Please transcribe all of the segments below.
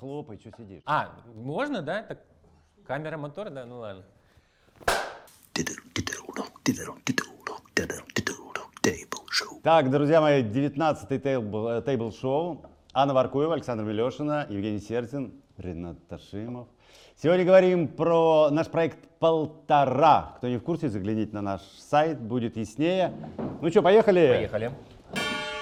хлопай, что сидишь? А, можно, да? Так, камера, мотор, да? Ну ладно. Так, друзья мои, 19-й тейбл, э, тейбл-шоу. Анна Варкуева, Александр Милешина, Евгений Сердин, Ренат Ташимов. Сегодня говорим про наш проект «Полтора». Кто не в курсе, загляните на наш сайт, будет яснее. Ну что, поехали? Поехали.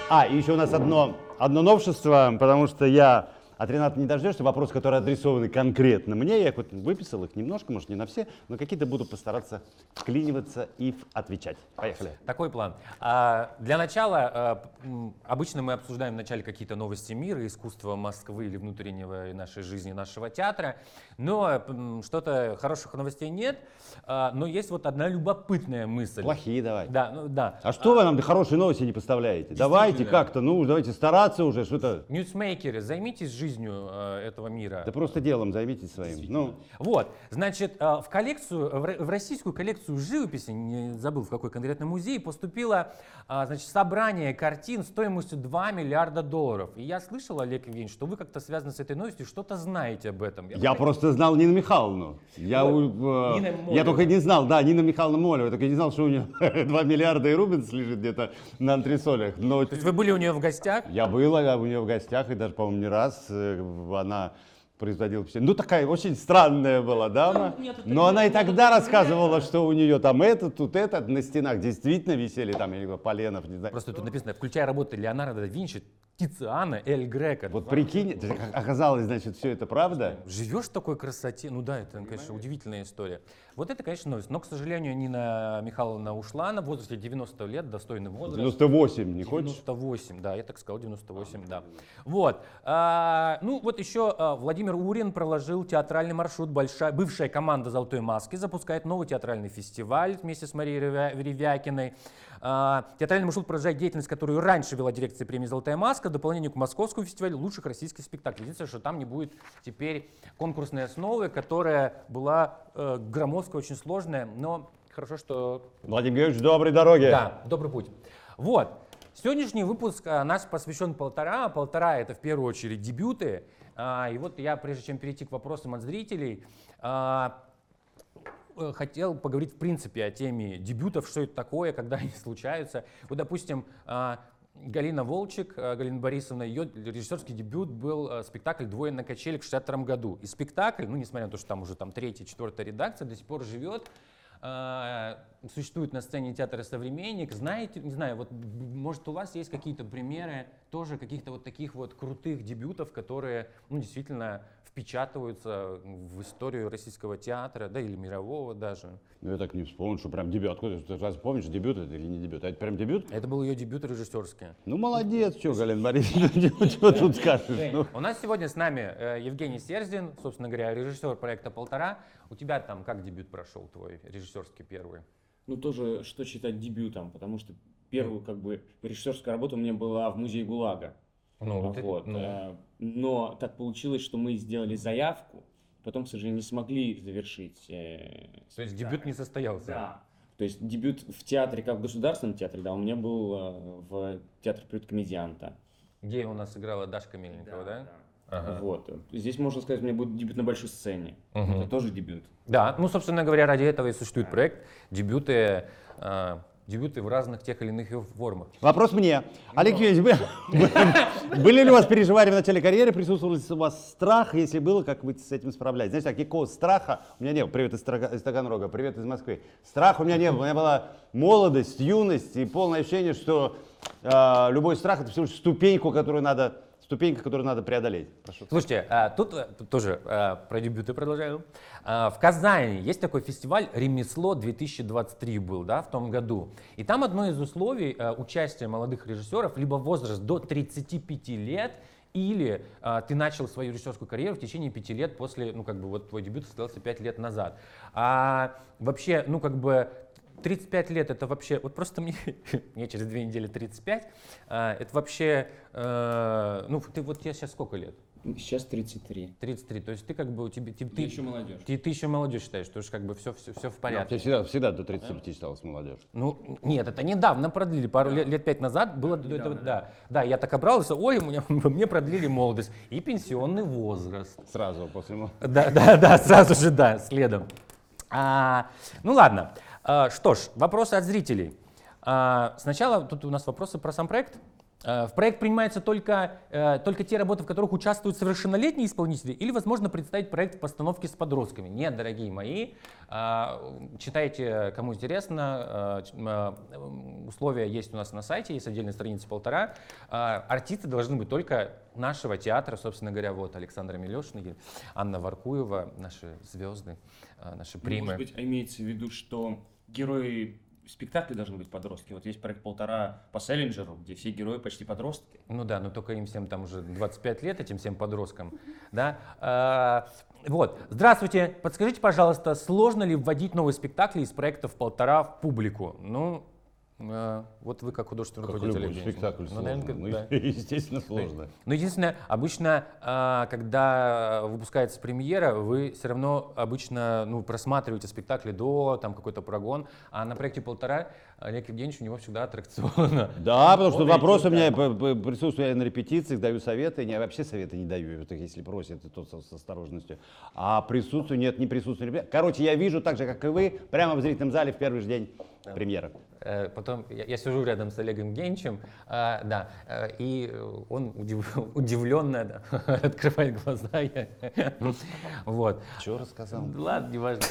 А, и еще у нас одно, одно новшество, потому что я от Рената не дождешься вопросы, которые адресованы конкретно мне. Я хоть выписал их немножко, может не на все, но какие-то буду постараться вклиниваться и отвечать. Поехали. Такой план. А, для начала, а, м, обычно мы обсуждаем вначале какие-то новости мира, искусства Москвы или внутреннего нашей жизни, нашего театра, но что-то хороших новостей нет, А, но есть вот одна любопытная мысль. Плохие давай. Да, ну, да. А что вы нам хорошие новости не поставляете? Давайте как-то, ну, давайте стараться уже, что-то. Ньюсмейкеры, займитесь жизнью э, этого мира. Да просто делом займитесь своим. Ну, Вот, значит, э, в коллекцию, в ро- в российскую коллекцию живописи, не забыл в какой конкретно музей, поступило, а, значит, собрание картин стоимостью 2 миллиарда долларов. И я слышал, Олег Евгеньевич, что вы как-то связаны с этой новостью, что-то знаете об этом. я просто знал Нину Михайловну. Я, Вот. э, Нина я только не знал, да, Нина Михайловна Молева, я только не знал, что у нее 2 миллиарда и Рубинс лежит где-то на антресолях. Но То есть вы были у нее в гостях? Я был а, у нее в гостях, и даже, по-моему, не раз э, она производила впечатление. Ну, такая очень странная была дама. Ну, нет, Но она и тогда рассказывала, что у нее там это, тут это, на стенах действительно висели там, я не знаю, поленов, не знаю. Просто тут написано, включая работы Леонардо да Винчи, Тициана, Эль Грека. Вот прикинь, оказалось, значит, все это правда. Живешь в такой красоте, ну да, это, конечно, удивительная история. Вот это, конечно, новость. Но, к сожалению, Нина Михайловна ушла на возрасте 90 лет, достойный возраст. 98, не хочешь? 98, да, я так сказал, 98, да. Вот. А, ну, вот еще а, Владимир Урин проложил театральный маршрут. Большая, бывшая команда «Золотой маски» запускает новый театральный фестиваль вместе с Марией Ревя- Ревякиной. А, театральный маршрут продолжает деятельность, которую раньше вела дирекция премии «Золотая маска», в дополнение к Московскому фестивалю лучших российских спектаклей. Единственное, что там не будет теперь конкурсной основы, которая была э, громоздкая, очень сложная, но хорошо, что Владимир Георгиевич, доброй дороги. да, добрый путь. Вот. Сегодняшний выпуск а, наш посвящен полтора. Полтора это в первую очередь дебюты. А, и вот я, прежде чем перейти к вопросам от зрителей, а, э, хотел поговорить в принципе о теме дебютов, что это такое, когда они случаются. Вот, допустим, а, Галина Волчек, а, Галина Борисовна, ее режиссерский дебют был а, спектакль «Двое на качелях» в 62 году. И спектакль, ну, несмотря на то, что там уже там третья, четвертая редакция, до сих пор живет, а, существует на сцене театра «Современник». Знаете, не знаю, вот, может, у вас есть какие-то примеры тоже каких-то вот таких вот крутых дебютов, которые, ну, действительно впечатываются в историю российского театра, да, или мирового даже. Ну, я так не вспомнил, что прям дебют. Откуда ты разве помнишь, дебют это или не дебют? А это прям дебют? Это был ее дебют режиссерский. Ну, молодец, что, Галина Борисовна, что тут скажешь? Ну, У нас сегодня с нами э, Евгений Серзин, собственно говоря, режиссер проекта «Полтора». У тебя там как дебют прошел твой режиссерский первый? Ну, тоже, что считать дебютом, потому что первую, как бы, режиссерская работа у меня была в музее ГУЛАГа. Ну, вот это- вот. ну. э, Но так получилось, что мы сделали заявку, потом, к сожалению, не смогли завершить. э, То есть дебют не состоялся? Да. То есть дебют в театре, как в государственном театре, да, у меня был э, в театре приют комедианта. Где у нас играла Дашка Мельникова, да? Ага. Вот. Здесь, можно сказать, у меня будет дебют на большой сцене. Мгм. Это тоже дебют. Да, ну, собственно говоря, ради этого и существует проект. Дебюты, а, дебюты в разных тех или иных формах. Вопрос мне. Олег Евгеньевич, вы- были ли у вас переживания в начале карьеры? Присутствовал ли у вас страх? Если было, как вы с этим справлялись? Знаете, так, никакого страха у меня не было. Привет из, из Таганрога, привет из Москвы. Страха у меня не было. У меня была молодость, юность и полное ощущение, что э, любой страх это всего лишь ступеньку, которую надо, ступенька, которую надо преодолеть. Прошу. Слушайте, а, тут, э, тут тоже а, про дебюты продолжаю. А, В Казани есть такой фестиваль «Ремесло 2023» был, да, в том году. И там одно из условий а, участия молодых режиссеров либо возраст до 35 лет, или а, ты начал свою режиссерскую карьеру в течение пяти лет после, ну, как бы, вот твой дебют состоялся пять лет назад. А вообще, ну, как бы, 35 лет это вообще, вот просто мне, мне через две недели 35, а, это вообще, э, ну ты вот тебе сейчас сколько лет? Сейчас 33. 33, то есть ты как бы у тебя, ты, Ты еще молодежь. ты, ты еще молодежь считаешь, что уж как бы все, все, все в порядке. Я всегда, всегда до 35 считалась молодежь. Ну, нет, это недавно продлили, пару лет, лет пять назад было, до этого, да, да, я так обрался, ой, мне, мне продлили молодость и пенсионный возраст. Сразу после мо- Да, да, да, сразу же, да, следом. А, ну ладно, что ж, вопросы от зрителей. А, сначала тут у нас вопросы про сам проект. А, В проект принимаются только, э, только те работы, в которых участвуют совершеннолетние исполнители, или возможно представить проект в постановке с подростками? Нет, дорогие мои, А, читайте, кому интересно, а, а, условия есть у нас на сайте, есть отдельная страница полтора. А, Артисты должны быть только нашего театра, собственно говоря, вот Александра Милешина, Анна Варкуева, наши звезды, а, наши примы. Может быть, имеется в виду, что герои спектакля должны быть подростки. Вот есть проект «Полтора» по Селлинджеру, где все герои почти подростки. Ну да, но только им всем там уже 25 лет, этим всем подросткам. Да? А, вот, здравствуйте, подскажите, пожалуйста, сложно ли вводить новые спектакли из проектов «Полтора» в публику? Ну, вот вы как художественный Как руководитель. любой Евгений. спектакль Ну, сложно. наверное, Ну, да. Естественно, сложно. Но единственное, обычно, а, когда выпускается премьера, вы все равно обычно ну, просматриваете спектакли до, там какой-то прогон, а на проекте «Полтора» Олег Евгеньевич у него всегда аттракционно. Да, потому что Вот вопрос у меня п- п- присутствую я на репетициях, даю советы, я вообще советы не даю, если просят, то с, с осторожностью. А присутствию нет, не присутствую. Короче, я вижу так же, как и вы, прямо в зрительном зале в первый же день премьеры. Э, Потом я, я сижу рядом с Олегом Евгеньевичем, а, да, э, и он удив- удивленно да, открывает глаза. я- Вот. Что рассказал? Ладно, неважно.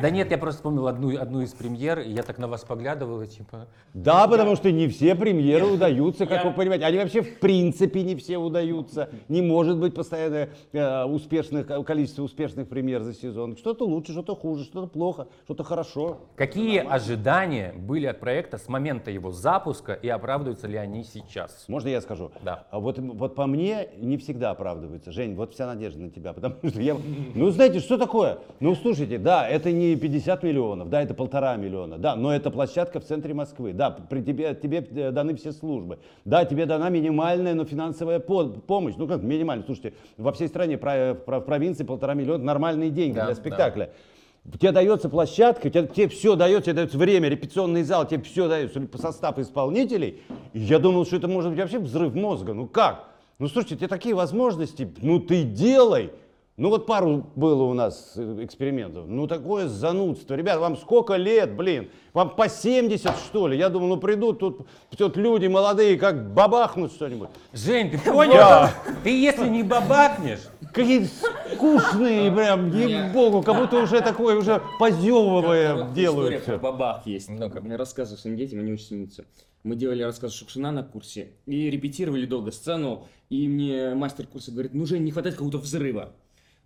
Да нет, я просто вспомнил одну, одну из премьер, и я так на вас поглядывал, и типа, Да, потому что не все премьеры удаются, как вы понимаете. Они вообще в принципе не все удаются. Не может быть постоянно э, успешных, количество успешных премьер за сезон. Что-то лучше, что-то хуже, что-то плохо, что-то хорошо. Какие ожидания были от проекта с момента его запуска и оправдываются ли они сейчас? Можно я скажу? Да. А вот, вот по мне не всегда оправдывается. Жень, вот вся надежда на тебя, потому что я... Ну, знаете, что такое? Ну, слушайте, да, это не 50 миллионов, да, это полтора миллиона, да, но это площадка в центре Москвы, да, при тебе, тебе э, даны все службы, да, тебе дана минимальная, но финансовая по- помощь, ну, как минимальная, слушайте, во всей стране, в провинции полтора миллиона, нормальные деньги Да, для да. Тебе дается площадка, тебе, тебе все дается, тебе дается время, репетиционный зал, тебе все дается, состав исполнителей. И я думал, что это может быть вообще взрыв мозга. Ну как? Ну слушайте, тебе такие возможности, ну ты делай. Ну вот пару было у нас э, экспериментов. Ну такое занудство. Ребят, вам сколько лет, блин? Вам по 70 что ли? Я думал, ну придут тут, тут люди молодые, как бабахнут что-нибудь. Жень, ты понял? Ты если не бабахнешь, Какие скучные, прям, ей-богу, как будто уже такое, уже позевывая История делают про все. бабах есть. Ну-ка. Я рассказываю своим детям, они очень смеются. Мы делали рассказ Шукшина на курсе и репетировали долго сцену, и мне мастер курса говорит, ну, Жень, не хватает какого-то взрыва.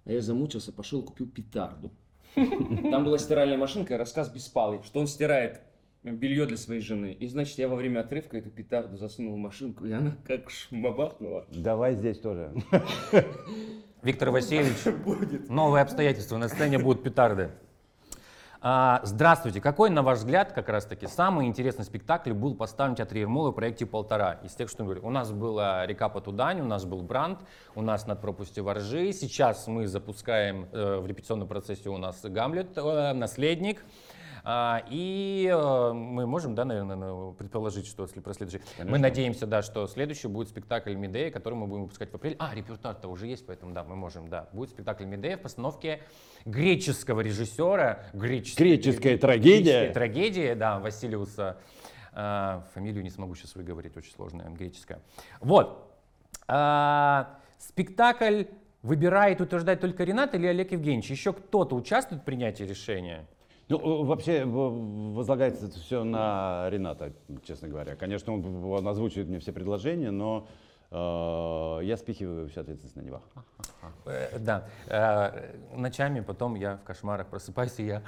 А я замучился, пошел купил петарду. Там была стиральная машинка, и рассказ Беспалый, что он стирает белье для своей жены. И, значит, я во время отрывка эту петарду засунул в машинку, и она как шмабахнула. Давай здесь тоже. Виктор Васильевич, новые обстоятельства, на сцене будут петарды. А, здравствуйте. Какой, на ваш взгляд, как раз таки, самый интересный спектакль был поставлен в Театре Ермолова в проекте «Полтора»? Из тех, что я говорю. У нас была «Река по Тудань», у нас был «Бранд», у нас «Над пропастью воржи». Сейчас мы запускаем э, в репетиционном процессе у нас «Гамлет», э, «Наследник». А, и э, мы можем, да, наверное, предположить, что если про следующий... Мы надеемся, да, что следующий будет спектакль Медея, который мы будем выпускать в апреле. А, репертуар-то уже есть, поэтому да, мы можем, да. Будет спектакль Медея в постановке греческого режиссера. греческий- Греческая трагедия. греческая трагедия, да, Василиуса. а, фамилию не смогу сейчас выговорить, очень сложная, греческая. Вот. А, спектакль выбирает, утверждает только Ренат или Олег Евгеньевич? Еще кто-то участвует в принятии решения? Ну, э, вообще в- возлагается это все на Рената, честно говоря. Конечно, он, он озвучивает мне все предложения, но э, я спихиваю всю ответственность на него. Э, Да, Э, ночами потом я в кошмарах просыпаюсь, и я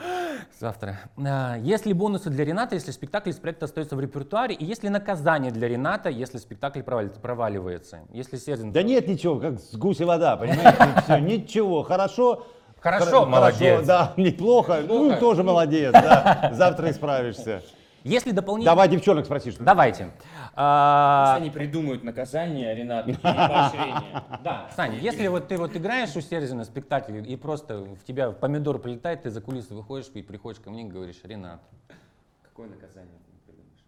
завтра. А, Есть ли бонусы для Рената, если спектакль из проекта остается в репертуаре? И есть ли наказание для Рената, если спектакль провали- проваливается? Если Сердин... Да нет ничего, как с гуся вода, понимаете? Всё, ничего, хорошо. Хорошо, молодец. да, неплохо, ну тоже молодец, да. Завтра исправишься. Если дополнительно... Давай девчонок спроси, что Давайте. А, Пусть они придумают наказание, Ренат, и поощрение. Да, Саня, если вот ты вот играешь у Серзина на спектакле, и просто в тебя помидор прилетает, ты за кулисы выходишь и приходишь ко мне и говоришь, Ренат, Какое наказание ты придумаешь?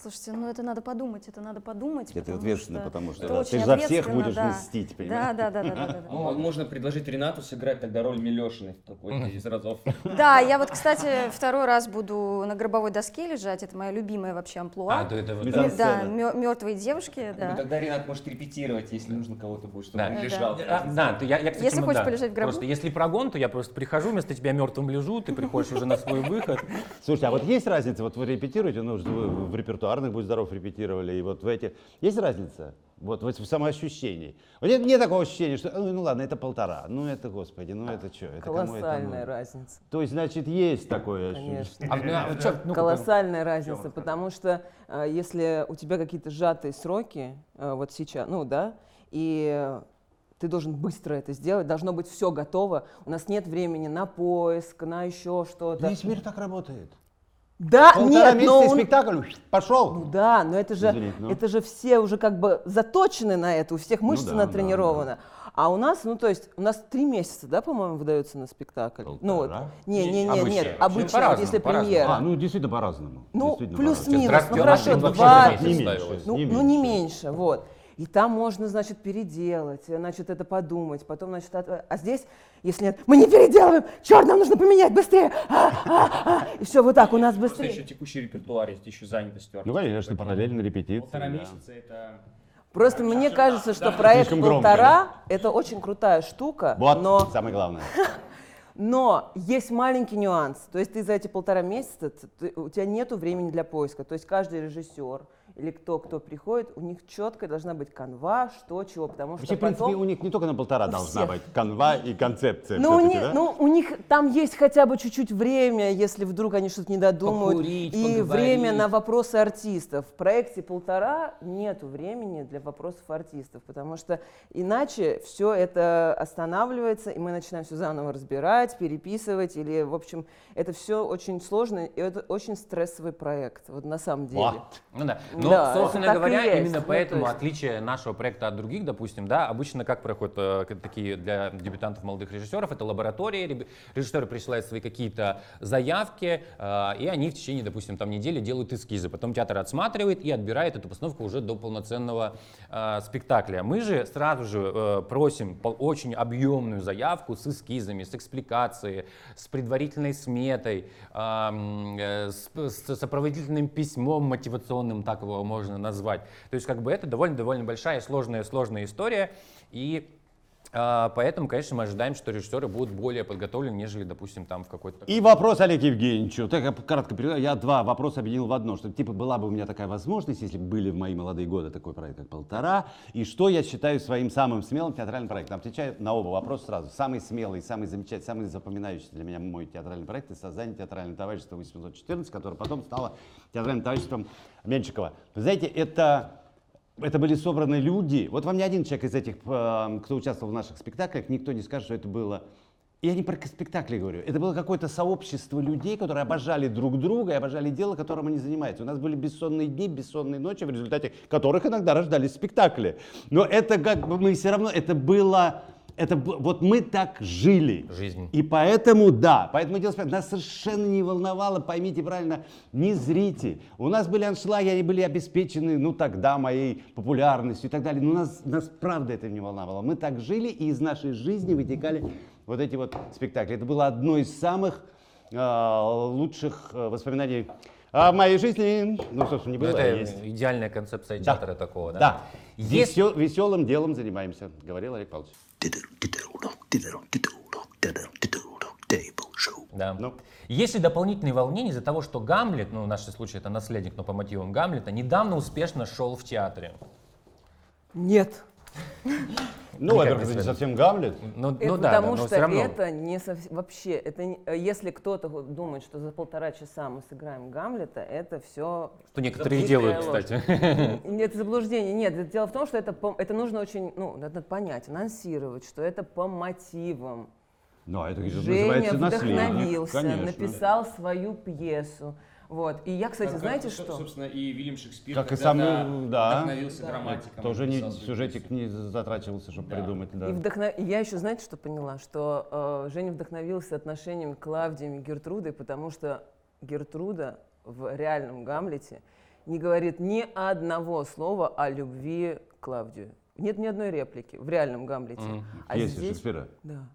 Слушайте, ну это надо подумать, это надо подумать. Это ответственно, что потому что это да, ты за всех будешь да. мстить, Да, понимаешь? да, да, да, да, да, да. Ну, можно предложить Ренату сыграть тогда роль Милешиной в какой-то из разов. Да, я вот, кстати, второй раз буду на гробовой доске лежать. Это моя любимая вообще амплуа. а, то это вот... Да, мертвые девушки, Ну, да. тогда Ренат может репетировать, если нужно кого-то будет, чтобы Да. он лежал. А, да, ты- я, я, кстати, Если хочешь да. полежать в гробу. Просто если прогон, то я просто прихожу, вместо тебя мертвым лежу, ты приходишь уже на свой выход. Слушайте, а вот есть разница, вот вы репетируете, ну, в репертуарных, будь здоров, репетировали, и вот в эти, есть разница? Вот, вот в самоощущении. Вот нет, нет такого ощущения, что, ну, ну ладно, это полтора, ну это, господи, ну это что, это кому это Колоссальная нужно? разница. То есть, значит, есть такое ощущение. Конечно. А, а, чё, ну, Колоссальная разница, потому что э, если у тебя какие-то сжатые сроки, э, вот сейчас, ну да, и ты должен быстро это сделать, должно быть все готово, у нас нет времени на поиск, на еще что-то. Весь мир так работает. Да, Полтора нет, месяца но и он- спектакль, пошел. Ну да, но это же, Извините, ну. это же все уже как бы заточены на это, у всех мышцы да, да, натренированы. А у нас, ну то есть, у нас три месяца, да, по-моему, выдается на спектакль. Ну вот, Полтора? не, не, не, Обычно. нет, Ну, обычно, вот по-разному, если по-разному. премьера. А, ну действительно по-разному. Ну, Действительно плюс-минус, по-разному. Здравствуйте, ну у нас хорошо, вообще два, на месяц Не ставилось. меньше. ну, не ну, не меньше. меньше, вот. И там можно, значит, переделать, значит, это подумать, потом, значит, от- а здесь, если нет, мы не переделываем, черт, нам нужно поменять быстрее, А, а, а. и все вот так у нас Просто быстрее. еще текущий репертуар есть, еще занятость. Ну, конечно, параллельно репетиции. Полтора да. месяца это... Просто мне кажется, что проект полтора это очень крутая штука, Вот, но самое главное. Но есть маленький нюанс. То есть ты за эти полтора месяца, ты- у тебя нет времени для поиска. То есть каждый режиссер или кто, кто приходит, у них четко должна быть канва, что, чего. Потому что Вообще, в принципе, потом... у них не только на полтора должна всех. быть канва и концепция Ну, у них, да? ну, у них там есть хотя бы чуть-чуть время, если вдруг они что-то не додумают. Покурить, и поговорить. время на вопросы артистов. В проекте полтора нету времени для вопросов артистов, потому что иначе все это останавливается, и мы начинаем все заново разбирать, переписывать, или, в общем, это все очень сложно, и это очень стрессовый проект, вот на самом деле. Ну да. Но, Да, собственно это так и говоря, есть. именно Ну, поэтому то есть- отличие нашего проекта от других, допустим, да, обычно как проходят э, такие для дебютантов молодых режиссеров, это лаборатории, режиссеры присылают свои какие-то заявки, э, и они в течение, допустим, там недели делают эскизы, потом театр отсматривает и отбирает эту постановку уже до полноценного э, спектакля. Мы же сразу же э, просим очень объемную заявку с эскизами, с экспликацией, с предварительной сметой, ам, э, с, с сопроводительным письмом мотивационным, так его можно назвать. То есть как бы это довольно-довольно большая, сложная, сложная история. И поэтому, конечно, мы ожидаем, что режиссеры будут более подготовлены, нежели, допустим, там в какой-то... И вопрос Олег Евгеньевичу. Так я переведу. Я два вопроса объединил в одно. Что типа была бы у меня такая возможность, если бы были в мои молодые годы такой проект, как «Полтора», и что я считаю своим самым смелым театральным проектом. Отвечаю на оба вопроса сразу. Самый смелый, самый замечательный, самый запоминающийся для меня мой театральный проект — это создание театрального товарищества 814, которое потом стало театральным товариществом Меньшикова. Вы знаете, это это были собраны люди. Вот вам ни один человек из этих, э, кто участвовал в наших спектаклях, никто не скажет, что это было. Я не про спектакли говорю. Это было какое-то сообщество людей, которые обожали друг друга и обожали дело, которым они занимаются. У нас были бессонные дни, бессонные ночи, в результате которых иногда рождались спектакли. Но это как бы мы все равно, это было, это вот мы так жили. Жизнь. И поэтому, да, поэтому дело спектакля. Нас совершенно не волновало, поймите правильно, не зрите. У нас были аншлаги, они были обеспечены, ну, тогда моей популярностью и так далее. Но нас, нас правда это не волновало. Мы так жили, и из нашей жизни вытекали вот эти вот спектакли. Это было одно из самых э, лучших э, воспоминаний о моей жизни. Ну, собственно, не Ну, было, а это есть. идеальная концепция Да. театра такого, да? Да. Есть- Весел- веселым делом занимаемся, говорил Олег Павлович. Да. Ну. Есть ли дополнительные волнения из-за того, что Гамлет, ну в нашем случае это наследник, но по мотивам Гамлета, недавно успешно шел в театре? Нет. Ну, во-первых, это не совсем Гамлет. Ну, Это ну да, да, потому но что все равно. это не совсем вообще, это не- э, если кто-то думает, что за полтора часа мы сыграем Гамлета, это все Что некоторые делают, кстати. Нет заблуждение. Нет, это дело в том, что это, по- это нужно очень, ну, надо понять, анонсировать, что это по мотивам. Ну, а это же Женя называется наследник. вдохновился, Конечно. написал свою пьесу. Вот. И я, кстати, Как- знаете как, что? Собственно, и Вильям Шекспир Как и сам, да. вдохновился грамматиком. Тоже не, сюжетик не затрачивался, чтобы Да. придумать. Да. И вдохно- Я еще, знаете, что поняла? Что э, Женя вдохновился отношениями Клавдии и Гертрудой, потому что Гертруда в реальном Гамлете не говорит ни одного слова о любви к Клавдию. Нет ни одной реплики в реальном Гамлете. А Пьесе здесь- Шекспира. Да.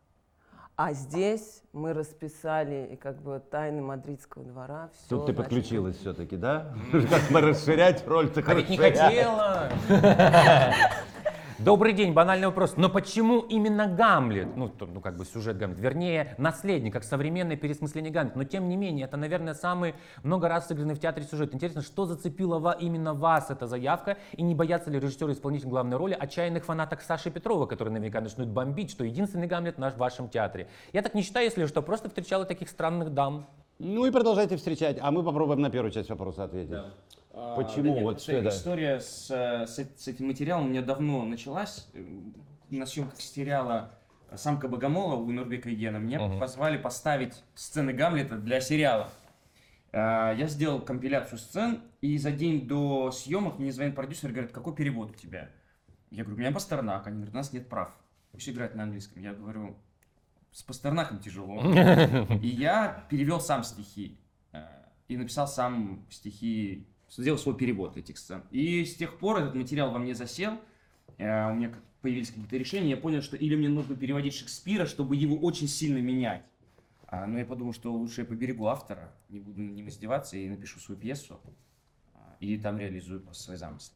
А здесь мы расписали и как бы тайны мадридского двора. Все, Тут ты подключилась все-таки, да? Как мы расширять роль-то А ведь не хотела. Добрый день, банальный вопрос. Но почему именно Гамлет? Ну, то- ну, как бы сюжет Гамлет. Вернее, наследник, как современное пересмысление Гамлета. Но тем не менее, это, наверное, самый много раз сыгранный в театре сюжет. Интересно, что зацепило ва- именно вас эта заявка? И не боятся ли режиссеры исполнитель главной роли отчаянных фанаток Саши Петрова, которые наверняка начнут бомбить, что единственный Гамлет наш в вашем театре? Я так не считаю, если что, просто встречала таких странных дам. Ну и продолжайте встречать, а мы попробуем на первую часть вопроса ответить. А, Почему? да нет, Вот что это? История с, э, с, с этим материалом у меня давно началась. Э, На съемках сериала «Самка Богомола» у Нурбека Егена мне Мгм. позвали поставить сцены Гамлета для сериала. Э, Я сделал компиляцию сцен, и за день до съемок мне звонит продюсер и говорит, какой перевод у тебя? Я говорю, у меня Пастернак. Они говорят, у нас нет прав. Пусть играть на английском. Я говорю, с Пастернаком тяжело. И я перевел сам стихи. э, И написал сам стихи, сделал свой перевод этих сцен. И с тех пор этот материал во мне засел. э, У меня появились какие-то решения. Я понял, что или мне нужно переводить Шекспира, чтобы его очень сильно менять. А, Но я подумал, что лучше я поберегу автора, не буду над ним издеваться и напишу свою пьесу. а, И там реализую просто свои замыслы.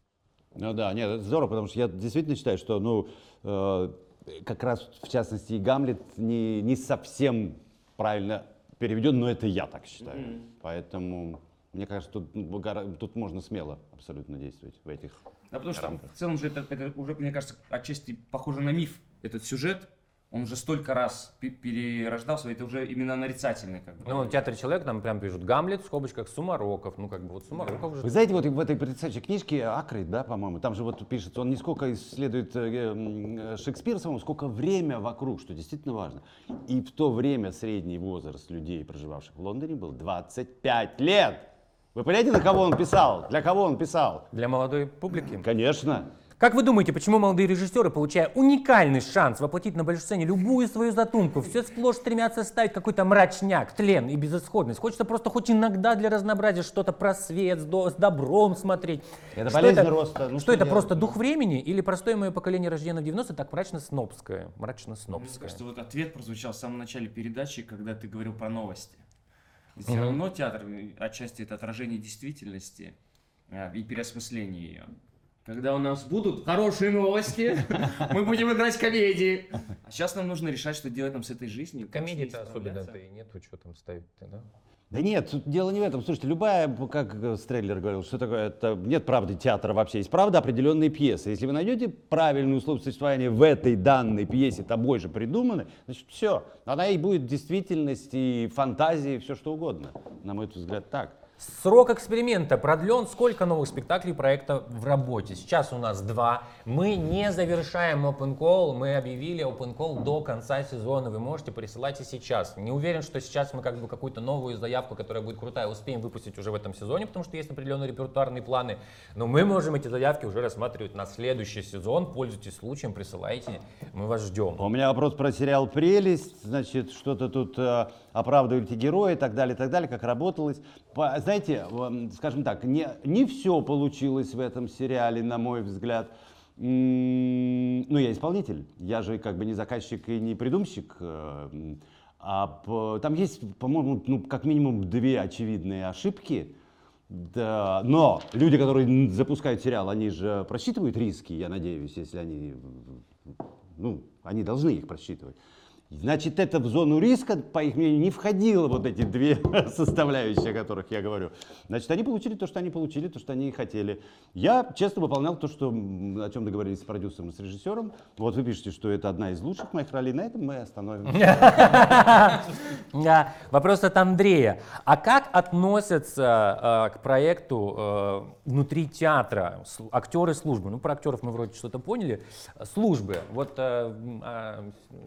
Ну да, нет, это здорово, потому что я действительно считаю, что, ну, э, как раз в частности и Гамлет не, не совсем правильно переведен, но это я так считаю. Поэтому мне кажется, тут, ну, тут можно смело абсолютно действовать в этих. Да, потому что рамках. в целом же это, это уже, мне кажется, отчасти похоже на миф. Этот сюжет, он уже столько раз пе- перерождался, это уже именно нарицательный как бы. Ну, в театре человек там прям пишут Гамлет в скобочках Сумароков. Ну, как бы вот Сумароков уже Вы знаете, вот в этой потрясающей книжке Акрит, да, по-моему, там же вот пишется, он не сколько исследует э, м, Шекспира самого, сколько время вокруг, что действительно важно. И в то время средний возраст людей, проживавших в Лондоне, был 25 лет. Вы понимаете, на кого он писал? Для кого он писал? для молодой публики. Конечно. Как вы думаете, почему молодые режиссеры, получая уникальный шанс воплотить на большой сцене любую свою задумку, все сплошь стремятся ставить какой-то мрачняк, тлен и безысходность? Хочется просто хоть иногда для разнообразия что-то про свет, с, до- с добром смотреть. Это Что болезнь это- роста. Ну, что, что это делать? просто дух времени или простое мое поколение, рожденное в 90-е, так мрачно-снобское? Мне Мрачно-снобское. кажется, вот ответ прозвучал в самом начале передачи, когда ты говорил про новости. Все равно театр э, отчасти это отражение действительности э, и переосмысление ее. Когда у нас будут хорошие новости, мы будем играть комедии. А сейчас нам нужно решать, что делать нам с этой жизнью. Комедии-то особенно справляться. и нету, что там ставить-то, да? Да нет, тут дело не в этом. Слушайте, любая, как э, Стреллер говорил, что такое, это нет правды театра вообще, есть правда определенные пьесы. Если вы найдете правильную условие существования в этой данной пьесе, тобой же придуманной, значит все. Она и будет действительность, и фантазии, и все что угодно. На мой взгляд, так. Срок эксперимента продлен. Сколько новых спектаклей проекта в работе? Сейчас у нас два. Мы не завершаем Open Call. Мы объявили Open Call до конца сезона. Вы можете присылать и сейчас. Не уверен, что сейчас мы как бы какую-то новую заявку, которая будет крутая, успеем выпустить уже в этом сезоне, потому что есть определенные репертуарные планы. Но мы можем эти заявки уже рассматривать на следующий сезон. Пользуйтесь случаем, присылайте. Мы вас ждем. У меня вопрос про сериал «Прелесть». Значит, что-то тут э, оправдываете герои и так далее, и так далее, как работалось. По- знаете, м, скажем так, не, не все получилось в этом сериале, на мой взгляд. Ну, я исполнитель. Я же как бы не заказчик и не придумщик. э, м, А там есть, по-моему, ну, как минимум две очевидные ошибки. Да, но люди, которые запускают сериал, они же просчитывают риски, я надеюсь, если они, ну, они должны их просчитывать. Значит, это в зону риска, по их мнению, не входило вот эти две составляющие, о которых я говорю. Значит, они получили то, что они получили, то, что они хотели. Я честно выполнял то, что, о чем договорились с продюсером и с режиссером. Вот вы пишете, что это одна из лучших моих ролей. На этом мы остановимся. Вопрос от Андрея. А как относятся э, к проекту э, внутри театра актеры службы? Ну, про актеров мы вроде что-то поняли. Службы. Вот, э, а,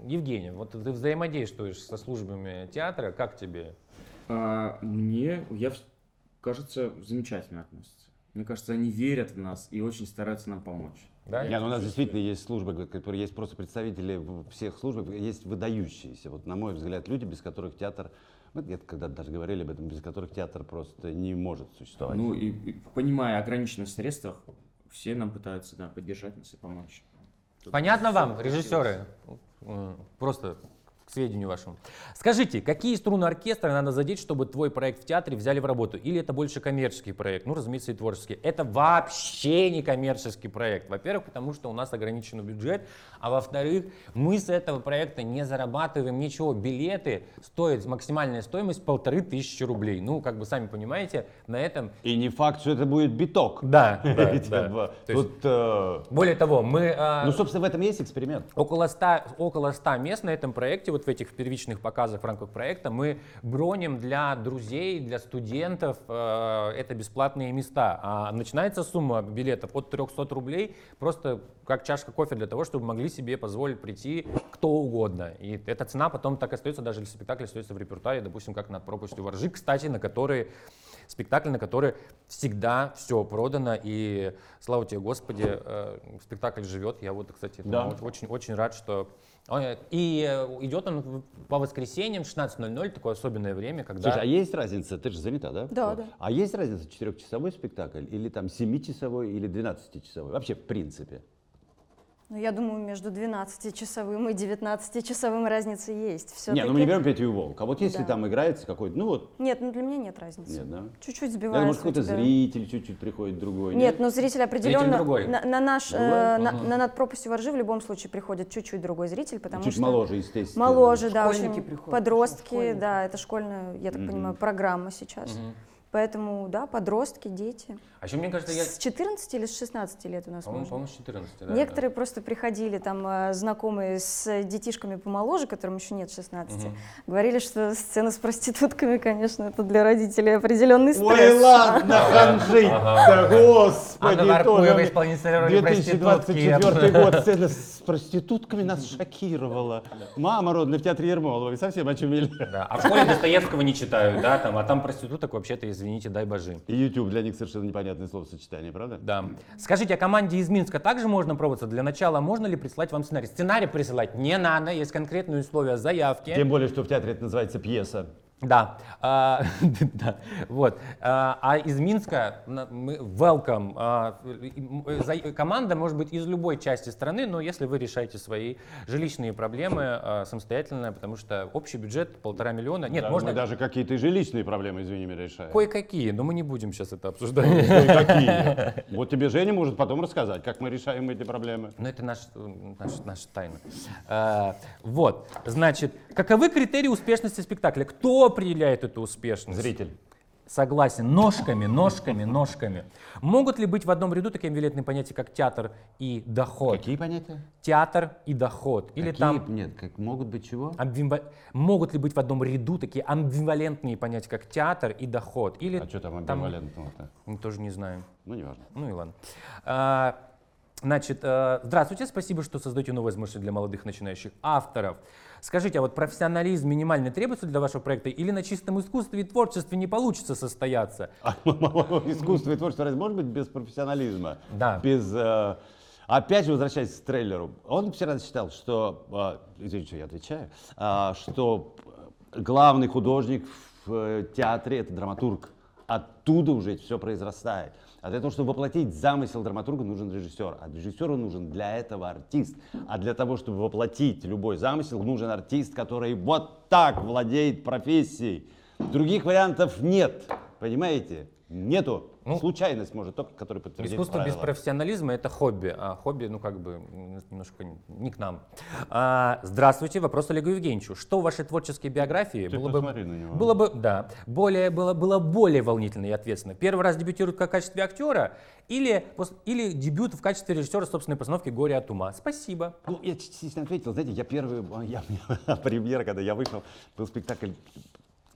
Евгений, вот ты взаимодействуешь со службами театра, как тебе? А, мне, я, кажется, замечательно относятся. Мне кажется, они верят в нас и очень стараются нам помочь. Да? Нет, ну у нас действительно есть службы, которые есть просто представители всех служб, есть выдающиеся. Вот, на мой взгляд, люди, без которых театр, мы где-то когда-то даже говорили об этом, без которых театр просто не может существовать. Ну и, и понимая ограниченность в средствах, все нам пытаются да, поддержать нас и помочь. Понятно вам, режиссеры? Просто сведению вашему. Скажите, какие струны оркестра надо задеть, чтобы твой проект в театре взяли в работу? Или это больше коммерческий проект? Ну, разумеется, и творческий. Это вообще не коммерческий проект. Во-первых, потому что у нас ограниченный бюджет, а во-вторых, мы с этого проекта не зарабатываем ничего. Билеты стоят, максимальная стоимость полторы тысячи рублей. Ну, как бы сами понимаете, на этом... И не факт, что это будет биток. Да, да, Тут, э, Более того, мы... а, ну, собственно, в этом есть эксперимент. Около 100, около 100 мест на этом проекте, вот в этих первичных показах в рамках проекта, мы броним для друзей, для студентов, э, это бесплатные места. А начинается сумма билетов от 300 рублей, просто как чашка кофе для того, чтобы могли себе позволить прийти кто угодно. И эта цена потом так остается, даже если спектакль остается в репертуаре, допустим, как над пропастью воржи, кстати, на которые спектакль, на который всегда все продано, и слава тебе, Господи, э, спектакль живет. Я вот, кстати, Да. очень, очень рад, что... Ой, И э, идет он по воскресеньям в 16.00, такое особенное время, когда... Слушай, а есть разница? Ты же занята, да? Да, Вот. да. А есть разница четырехчасовой спектакль или там семичасовой или 12-часовой? Вообще, в принципе. Ну, я думаю, между 12-часовым и 19-часовым разница есть. Все-таки... Не, ну мы не берем Петю и Волк. А вот если Да. там играется какой-то, ну вот, Нет, ну для меня нет разницы. нет, да? Чуть-чуть Да, сбивается. может, у какой-то тебя. зритель чуть-чуть приходит другой. Нет, ну зритель определенно другой. на, на наш э, Другой? на, на над пропастью воржи в любом случае приходит чуть-чуть другой зритель, потому Чуть что моложе, естественно. моложе, да, Школьники очень приходят, подростки, школьники. да, это школьная, я так Мгм. понимаю, программа сейчас. Поэтому, да, подростки, дети. А еще, мне кажется, я... С 14 или с 16 лет у нас По-моему, по-моему, с 14, да. Некоторые просто приходили там э, знакомые с детишками помоложе, которым еще нет 16, говорили, что сцена с проститутками, конечно, это для родителей определенный стресс. Ой, ладно, ханжить-то, господи. Анна Варкуева Толя, исполнительница роли 2024 проститутки. год, сцена с проститутками нас шокировала. Мама родная в театре Ермолова, вы совсем очумели. Да, А в школе Достоевского не читают, да, там, а там проституток вообще-то, извините, дай божи. И YouTube для них совершенно непонятное словосочетание, правда? Да. Скажите, а команде из Минска также можно пробоваться? Для начала можно ли прислать вам сценарий? Сценарий присылать не надо, есть конкретные условия заявки. Тем более, что в театре это называется пьеса. Да, а, да, вот. А а из Минска мы welcome. А, Команда может быть из любой части страны, но если вы решаете свои жилищные проблемы а, самостоятельно, потому что общий бюджет полтора миллиона. Нет, Да, можно Мы даже какие-то жилищные проблемы, извини меня, решаем. кое-какие, но мы не будем сейчас это обсуждать. Кое-какие. Вот тебе Женя может потом рассказать, как мы решаем эти проблемы. Но это наш, наш- наша тайна. Вот, значит, каковы критерии успешности спектакля? Кто определяет эту успешность? Зритель. Согласен. Ножками, ножками, ножками. Могут ли быть в одном ряду такие амбивалентные понятия, как театр и доход? Какие понятия? Театр и доход. Или Какие? там Нет, как могут быть чего? амбива- могут ли быть в одном ряду такие амбивалентные понятия, как театр и доход? Или А что там амбивалентного-то? Мы тоже не знаем. Ну, неважно. Ну и ладно. А, Значит, э, здравствуйте, спасибо, что создаете новые возможности для молодых начинающих авторов. Скажите, а вот профессионализм минимально требуется для вашего проекта или на чистом искусстве и творчестве не получится состояться? А искусство и творчество разве может быть без профессионализма? Да. Без... э, Опять же, возвращаясь к трейлеру, он вчера считал, что, э, извините, что я отвечаю, а, что главный художник в э, театре это драматург. Оттуда уже все произрастает. А для того, чтобы воплотить замысел драматурга, нужен режиссер. А режиссеру нужен для этого артист. А для того, чтобы воплотить любой замысел, нужен артист, который вот так владеет профессией. Других вариантов нет. Понимаете? Нету. Ну, Случайность может только, который подтвердит Искусство без правила. профессионализма это хобби, а хобби, ну как бы немножко не к нам. А, здравствуйте, вопрос Олегу Евгеньевичу. Что в вашей творческой биографии Ты было бы, на него. было бы, да, более было, было более волнительно и ответственно? Первый раз дебютирует как в качестве актера или или дебют в качестве режиссера собственной постановки «Горе от ума»? Спасибо. Ну, я частично ответил. Знаете, я первый, я, премьера, когда я вышел, был спектакль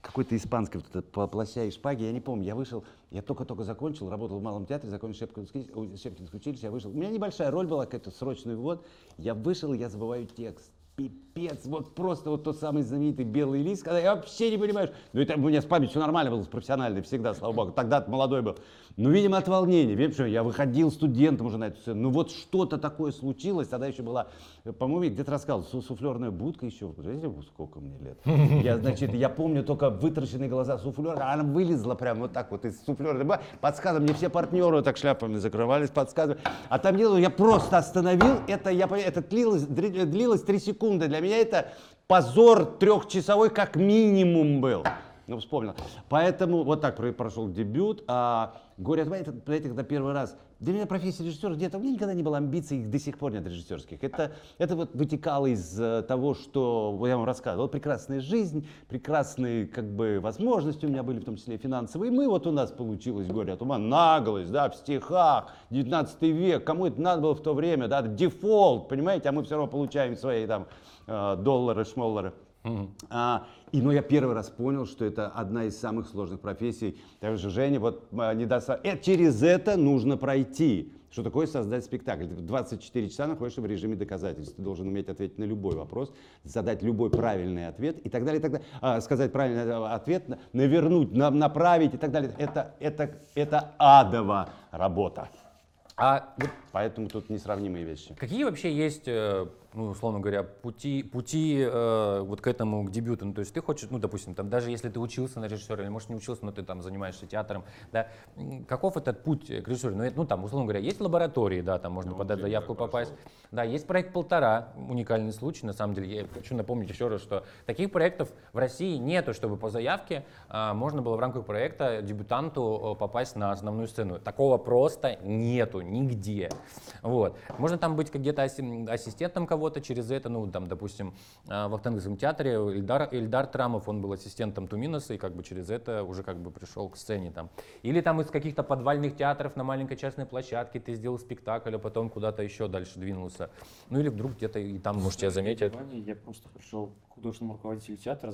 какой-то испанский, вот это «По- «Плаща и шпаги», я не помню, я вышел, я только-только закончил, работал в Малом театре, закончил Шепкинское Шепкинское училище, я вышел. У меня небольшая роль была, какой-то срочный ввод, я вышел, я забываю текст. пипец, вот просто вот тот самый знаменитый белый лист, когда я вообще не понимаю, ну это у меня с памятью нормально было, с профессиональной всегда, слава богу, тогда молодой был. Ну, видимо, от волнения, видимо, что я выходил студентом уже на эту сцену, ну вот что-то такое случилось, тогда еще была, по-моему, где-то рассказывал, су- суфлерная будка еще, знаете, сколько мне лет? Я, значит, я помню только вытаращенные глаза суфлера, она вылезла прям вот так вот из суфлера, подсказывали, мне все партнеры так шляпами закрывались, подсказывали, а там дело, я просто остановил, это, я, это длилось, длилось три секунды, для меня это позор трехчасовой как минимум был. Ну, вспомнил. Поэтому вот так про- прошел дебют. А горе от это, знаете, когда первый раз. Для меня профессия режиссера где-то, у меня никогда не было амбиций, их до сих пор нет режиссерских. Это, это вот вытекало из э, того, что я вам рассказывал. Прекрасная жизнь, прекрасные как бы возможности у меня были, в том числе и финансовые. И мы вот у нас получилось горе от ума, наглость, да, в стихах, 19 век, кому это надо было в то время, да, дефолт, понимаете, а мы все равно получаем свои там э, доллары, шмоллары. А, и, но я первый раз понял, что это одна из самых сложных профессий. Также Женя, вот а, не даст... э, через это нужно пройти. Что такое создать спектакль? Ты в 24 часа находишься в режиме доказательств. Ты должен уметь ответить на любой вопрос, задать любой правильный ответ и так далее, и так далее. А, сказать правильный э, ответ, на- навернуть, на- направить и так далее. Это, это, это адова работа. А вот Поэтому тут несравнимые вещи. Какие вообще есть, э, ну, условно говоря, пути, пути э, вот к этому, к дебюту? Ну, то есть ты хочешь, ну, допустим, там, даже если ты учился на режиссера, или, может, не учился, но ты там занимаешься театром, да, каков этот путь к режиссеру? Ну, это, ну, там, условно говоря, есть лаборатории, да, там можно подать заявку, попасть. Да, есть проект «Полтора», уникальный случай, на самом деле. Я хочу напомнить еще раз, что таких проектов в России нету, чтобы по заявке а, можно было в рамках проекта дебютанту э, попасть на основную сцену. Такого просто нету нигде. Вот. Можно там быть где-то ассистентом кого-то через это, ну, там, допустим, а, в Ахтангском театре Ильдар, Ильдар Трамов, он был ассистентом Туминаса, и как бы через это уже как бы пришел к сцене там. Или там из каких-то подвальных театров на маленькой частной площадке ты сделал спектакль, а потом куда-то еще дальше двинулся. Ну или вдруг где-то и там, может, тебя заметят. Я просто пришел к художественному руководителю театра,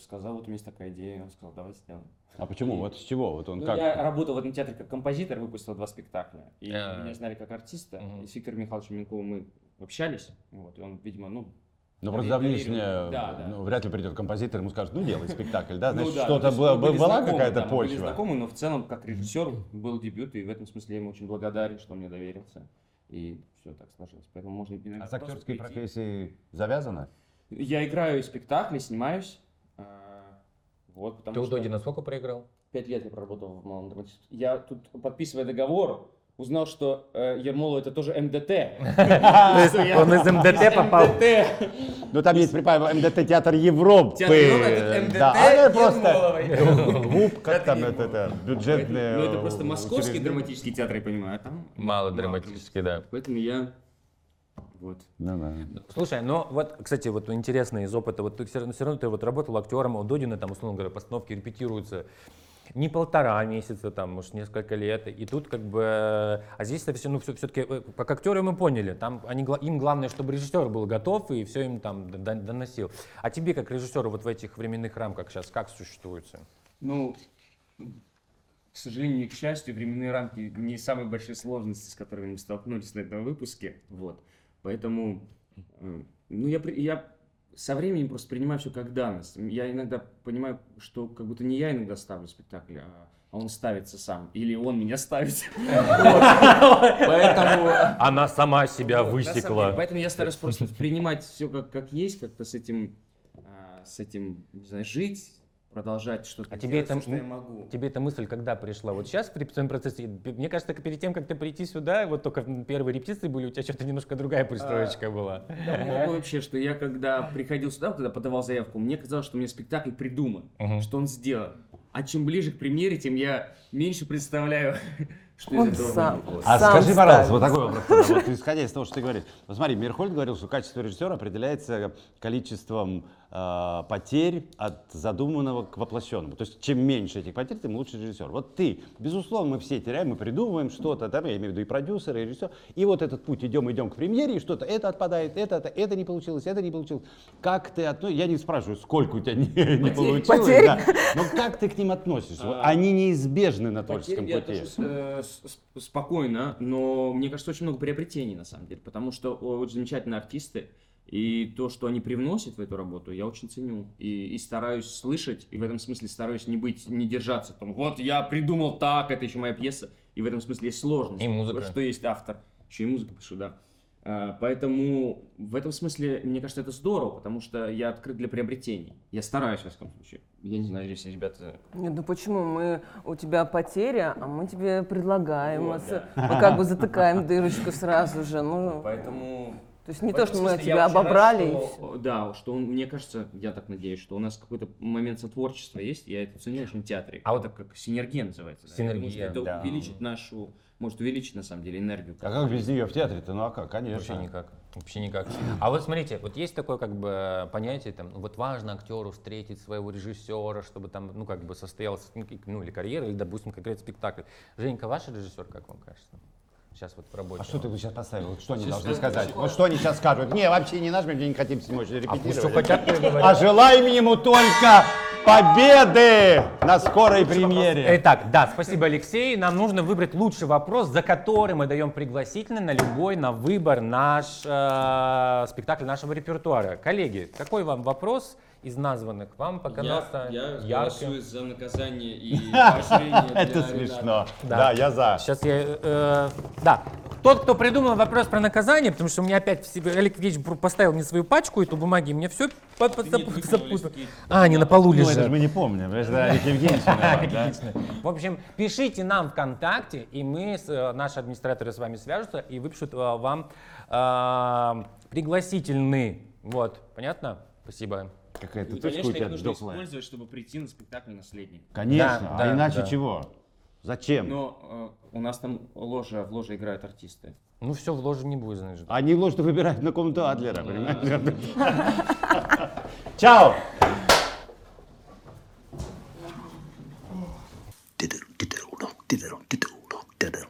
сказал, вот у меня есть такая идея, он сказал, давай сделаем. А почему? Вот с чего? Вот он Ну, как? Я работал в этом театре как композитор, выпустил два спектакля. И А. меня знали как артиста. Мгм. И с Виктором Михайловичем Минковым мы общались. Вот, и он, видимо, ну, Ну, просто давнишнее, Да, да. ну, вряд ли придет композитор, ему скажет, ну, делай спектакль, да, Ну значит, да, то что-то было, была какая-то да, мы были почва. знакомы, но в целом, как режиссер, был дебют, и в этом смысле я ему очень благодарен, что он мне доверился. И все так сложилось. Поэтому можно А с актерской профессией завязано? Я играю спектакли, снимаюсь. Вот, потому Ты у Додина сколько проиграл? пять лет я проработал в Малом драматическом. Я тут, подписывая договор, узнал, что э, Ермолов это тоже МДТ. Он из МДТ попал. Ну, там есть припаяние МДТ Театр Европы. Театр Европы, это МДТ а просто ГУП, как там это, бюджетные Ну, это просто московский драматический театр, я понимаю, а там Мало драматический, да. Поэтому я вот. Ну, да. Слушай, ну вот, кстати, вот интересно из опыта, вот ты все равно, все равно ты вот работал актером, у Додина там, условно говоря, постановки репетируются не полтора месяца, там, может, несколько лет, и тут как бы, а здесь все, ну, все, таки как актеры мы поняли, там они, им главное, чтобы режиссер был готов и все им там доносил. А тебе, как режиссеру, вот в этих временных рамках сейчас, как существуется? Ну, к сожалению, и к счастью, временные рамки не самые большие сложности, с которыми мы столкнулись на этом выпуске. Вот. Поэтому, ну, я, я со временем просто принимаю все как данность. Я иногда понимаю, что как будто не я иногда ставлю спектакль, а он ставится сам. Или он меня ставит. Поэтому... Она сама себя высекла. Поэтому я стараюсь просто принимать все как, как есть, как-то с этим, а, с этим, не знаю, жить, продолжать что-то А тебе делать, это, всё, что я могу. тебе эта мысль когда пришла? Вот сейчас в репетиционном процессе, мне кажется, перед тем, как ты прийти сюда, вот только первые репетиции были, у тебя что-то немножко другая пристроечка была. Да, вообще, что я когда приходил сюда, когда подавал заявку, мне казалось, что у меня спектакль придуман, что он сделан. А чем ближе к премьере, тем я меньше представляю, что Он из этого сам. А Сам скажи, пожалуйста, вот такой вопрос. Вот исходя из того, что ты говоришь. Вот смотри, Мирхольд говорил, что качество режиссера определяется количеством потерь от задуманного к воплощенному. То есть чем меньше этих потерь, тем лучше режиссер. Вот ты, безусловно, мы все теряем, мы придумываем что-то, там, я имею в виду и продюсеры, и режиссер. И вот этот путь, идем, идем к премьере, и что-то это отпадает, это, это, это не получилось, это не получилось. Как ты относишься? Я не спрашиваю, сколько у тебя не, не получилось, Потери. да. но как ты к ним относишься? Вот Они неизбежны на творческом Потерь я пути. отношусь, э, спокойно, но мне кажется, очень много приобретений на самом деле, потому что очень замечательные артисты, И то, что они привносят в эту работу, я очень ценю. И, и стараюсь слышать, и в этом смысле стараюсь не быть, не держаться. Там, вот я придумал так, это еще моя пьеса. И в этом смысле есть сложность. И музыка. Что есть автор. Еще и музыку пишу, да. А, Поэтому в этом смысле, мне кажется, это здорово, потому что я открыт для приобретений. Я стараюсь, во всяком случае. Я не знаю, если ребята... Нет, ну почему? Мы, у тебя потеря, а мы тебе предлагаем. Мы с- Мы как бы затыкаем дырочку сразу же. Ну, Поэтому... то есть не то, что мы тебя рад, обобрали. и что-. Да, что он, мне кажется, я так надеюсь, что у нас какой-то момент сотворчества есть, я это ценю очень в театре. А вот- это как синергия называется. да. Синергия, что это да. увеличит нашу, может увеличить на самом деле энергию. А как без нее в театре-то? Ну а как? Конечно. Вообще никак. Вообще никак. А вот смотрите, вот есть такое как бы понятие, там, ну, вот важно актеру встретить своего режиссера, чтобы там, ну, как бы состоялась, ну, ну, или карьера, или, допустим, конкретный спектакль. Женька, ваш режиссер, как вам кажется? Сейчас вот в работе. А что ты сейчас поставил? Вот Что они должны сказать? Вот что они сейчас скажут? Не, вообще не наш, мы не хотим А репетировать. пусть что хотят, то и говорят. А желаем ему только победы на скорой премьере. Итак, да, спасибо, Алексей. Нам нужно выбрать лучший вопрос, за который мы даем пригласительный на любой, на выбор наш э, спектакль нашего репертуара. Коллеги, какой вам вопрос из названных вам показался ярким? за наказание и поощрение Это смешно. Да. Я за. Сейчас я... э, да. Тот, кто придумал вопрос про наказание, потому что у меня опять в себе- Олег Ильич поставил мне свою пачку, эту бумаги, и мне все запутал. А, они на полу Ну, это же лежат. мы не помним. Это же Олег Евгеньевич. В общем, пишите нам ВКонтакте, и мы, э, наши администраторы с вами свяжутся и выпишут э, вам пригласительный. Вот, понятно? Спасибо. Какая-то ну, точка конечно, у тебя нужно дохлая. использовать, чтобы прийти на спектакль «Наследник». Конечно, Да, а да, иначе да. чего? Зачем? Но э, у нас там ложа, в ложе играют артисты. Ну все, в ложе не будет, значит. Они ложе выбирают на комнату Адлера, понимаешь? Чао! Diddle, diddle, diddle, diddle, diddle, diddle.